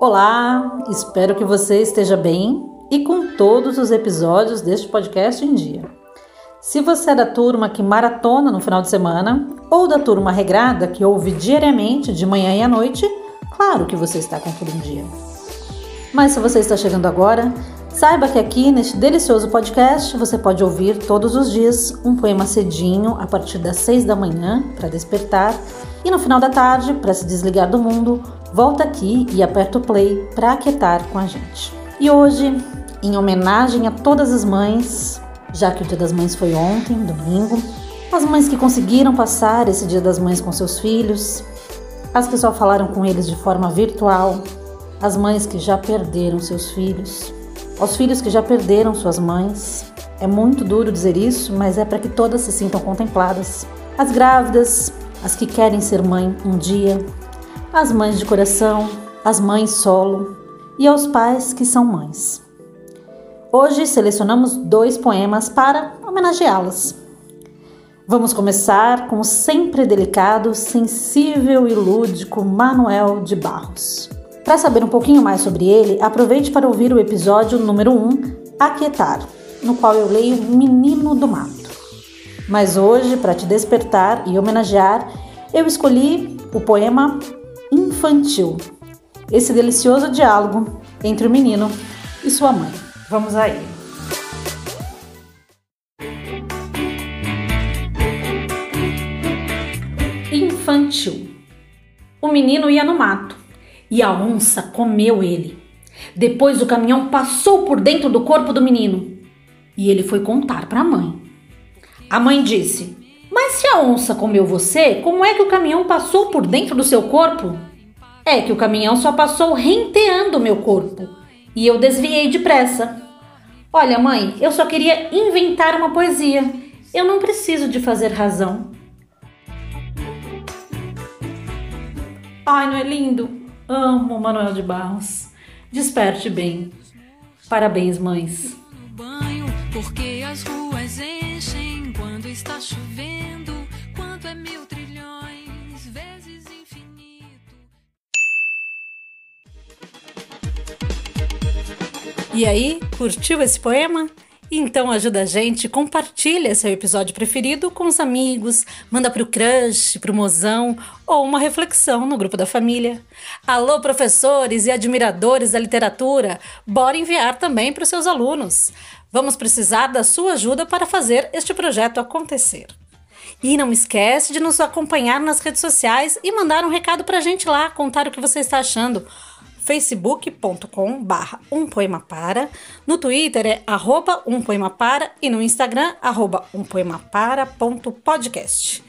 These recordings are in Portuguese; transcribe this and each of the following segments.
Olá, espero que você esteja bem e com todos os episódios deste podcast em dia. Se você é da turma que maratona no final de semana ou da turma regrada que ouve diariamente de manhã e à noite, claro que você está com tudo em dia. Mas se você está chegando agora, saiba que aqui neste delicioso podcast você pode ouvir todos os dias um poema cedinho a partir das seis da manhã para despertar e no final da tarde, para se desligar do mundo, volta aqui e aperta o play para aquietar com a gente. E hoje, em homenagem a todas as mães, já que o Dia das Mães foi ontem, domingo, as mães que conseguiram passar esse Dia das Mães com seus filhos, as que só falaram com eles de forma virtual, as mães que já perderam seus filhos, aos filhos que já perderam suas mães. É muito duro dizer isso, mas é para que todas se sintam contempladas. As grávidas, as que querem ser mãe um dia, as mães de coração, as mães solo e aos pais que são mães. Hoje selecionamos dois poemas para homenageá-las. Vamos começar com o sempre delicado, sensível e lúdico Manuel de Barros. Para saber um pouquinho mais sobre ele, aproveite para ouvir o episódio número 1, Aquietar, no qual eu leio Menino do Mato. Mas hoje, para te despertar e homenagear, eu escolhi o poema Infantil, esse delicioso diálogo entre o menino e sua mãe. Vamos aí. Infantil. O menino ia no mato e a onça comeu ele. Depois o caminhão passou por dentro do corpo do menino e ele foi contar para a mãe. A mãe disse: Mas se a onça comeu você, como é que o caminhão passou por dentro do seu corpo? É que o caminhão só passou renteando meu corpo e eu desviei depressa. Olha, mãe, eu só queria inventar uma poesia. Eu não preciso de fazer razão. Ai, não é lindo? Amo Manuel de Barros. Desperte bem. Parabéns, mães. Porque as ruas enchem quando está chovendo, quanto é E aí, curtiu esse poema? Então ajuda a gente, compartilha seu episódio preferido com os amigos, manda pro crush, pro mozão ou uma reflexão no grupo da família. Alô, professores e admiradores da literatura, bora enviar também para os seus alunos. Vamos precisar da sua ajuda para fazer este projeto acontecer. E não esquece de nos acompanhar nas redes sociais e mandar um recado para a gente lá, contar o que você está achando facebook.com barra um poema para, no Twitter é arroba um poema para e no Instagram arroba um poema para ponto podcast.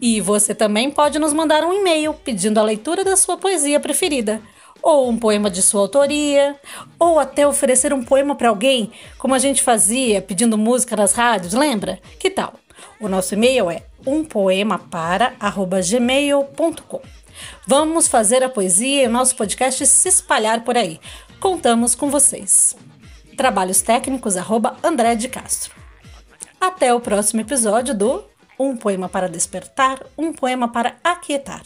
E você também pode nos mandar um e-mail pedindo a leitura da sua poesia preferida, ou um poema de sua autoria, ou até oferecer um poema para alguém, como a gente fazia pedindo música nas rádios, lembra? Que tal? O nosso e-mail é umpoemapara@gmail.com. Vamos fazer a poesia e o nosso podcast se espalhar por aí. Contamos com vocês. Trabalhos técnicos, arroba André de Castro. Até o próximo episódio do Um Poema para Despertar, Um Poema para Aquietar.